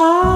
song.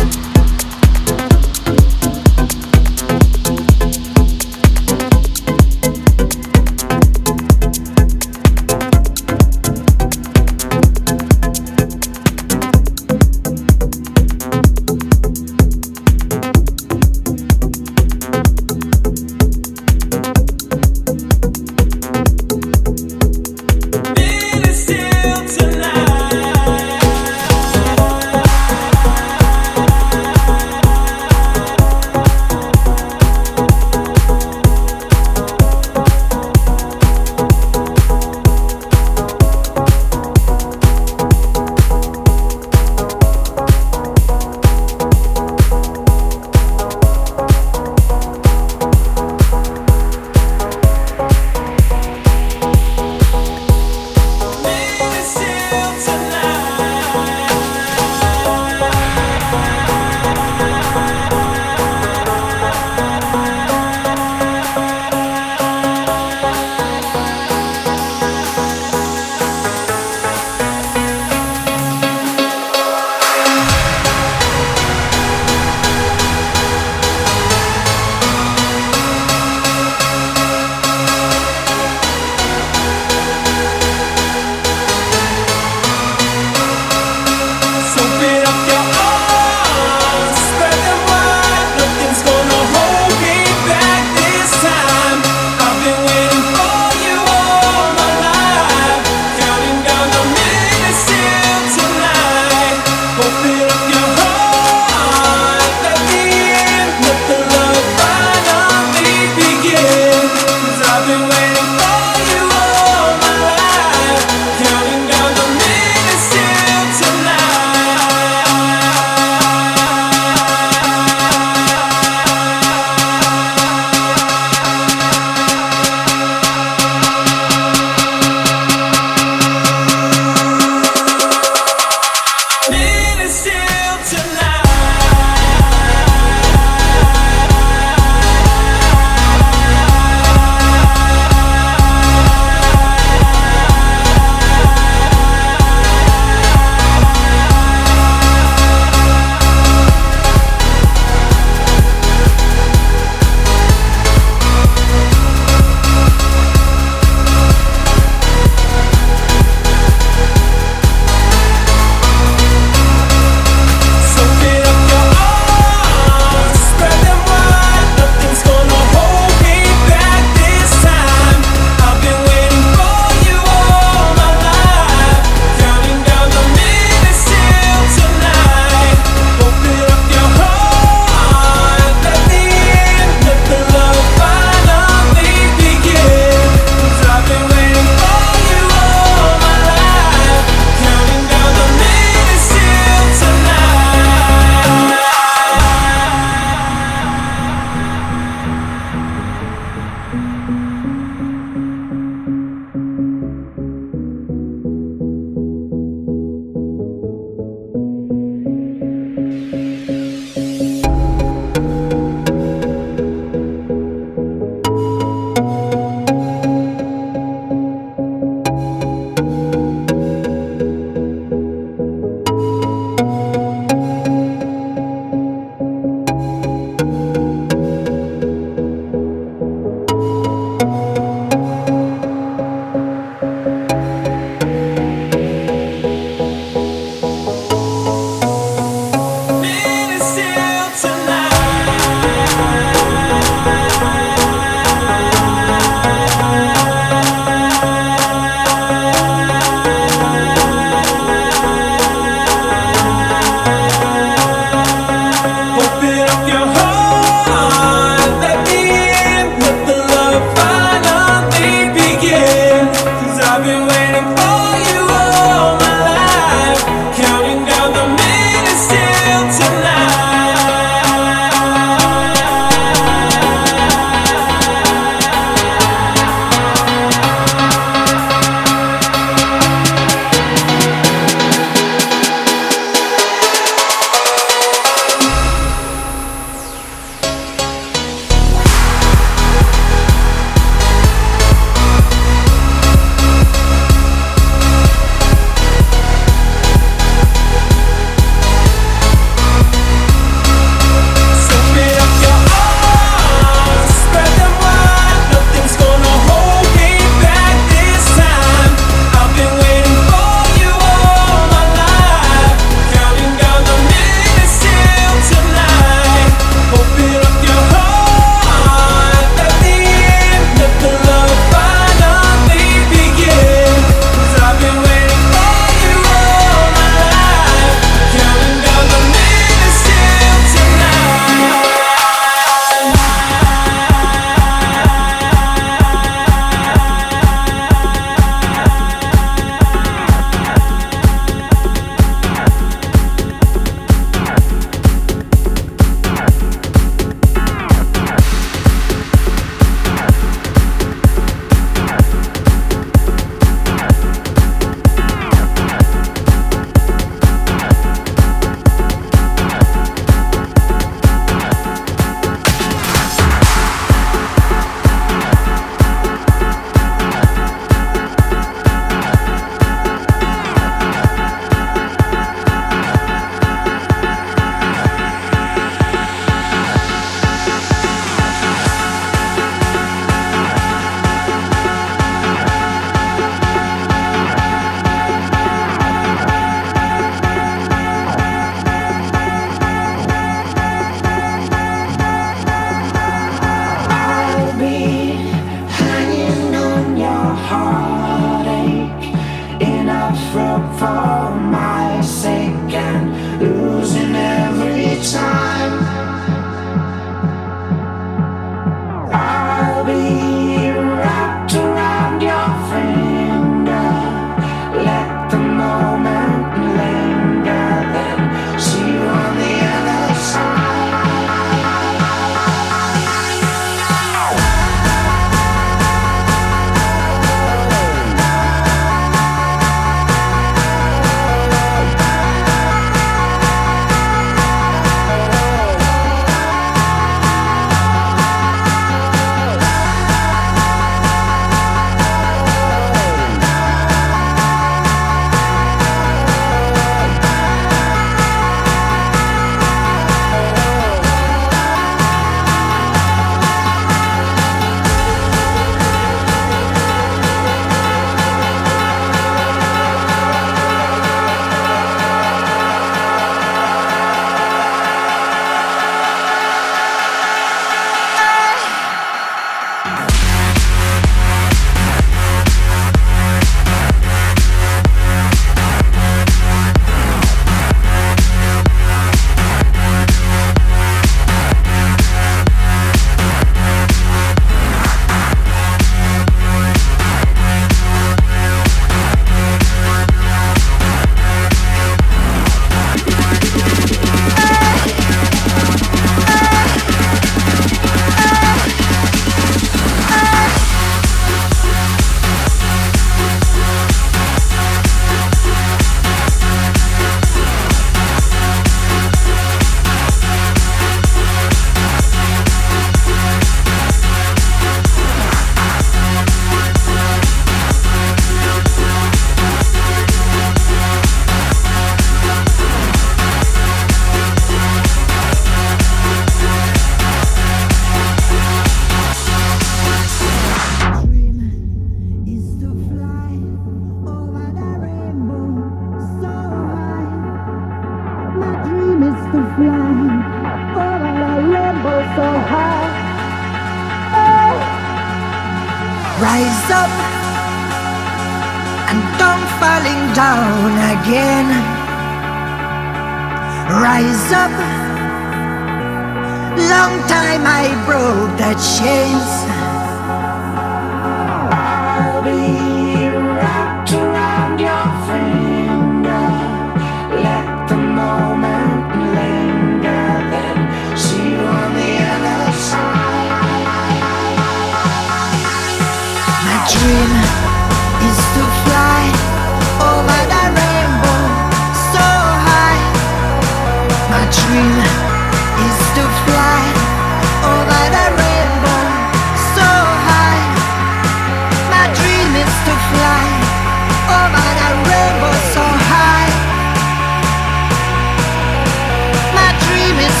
Oh,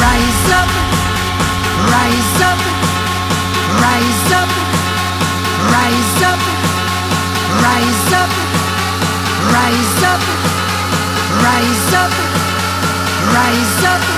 rise up, rise up, rise up.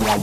Wow.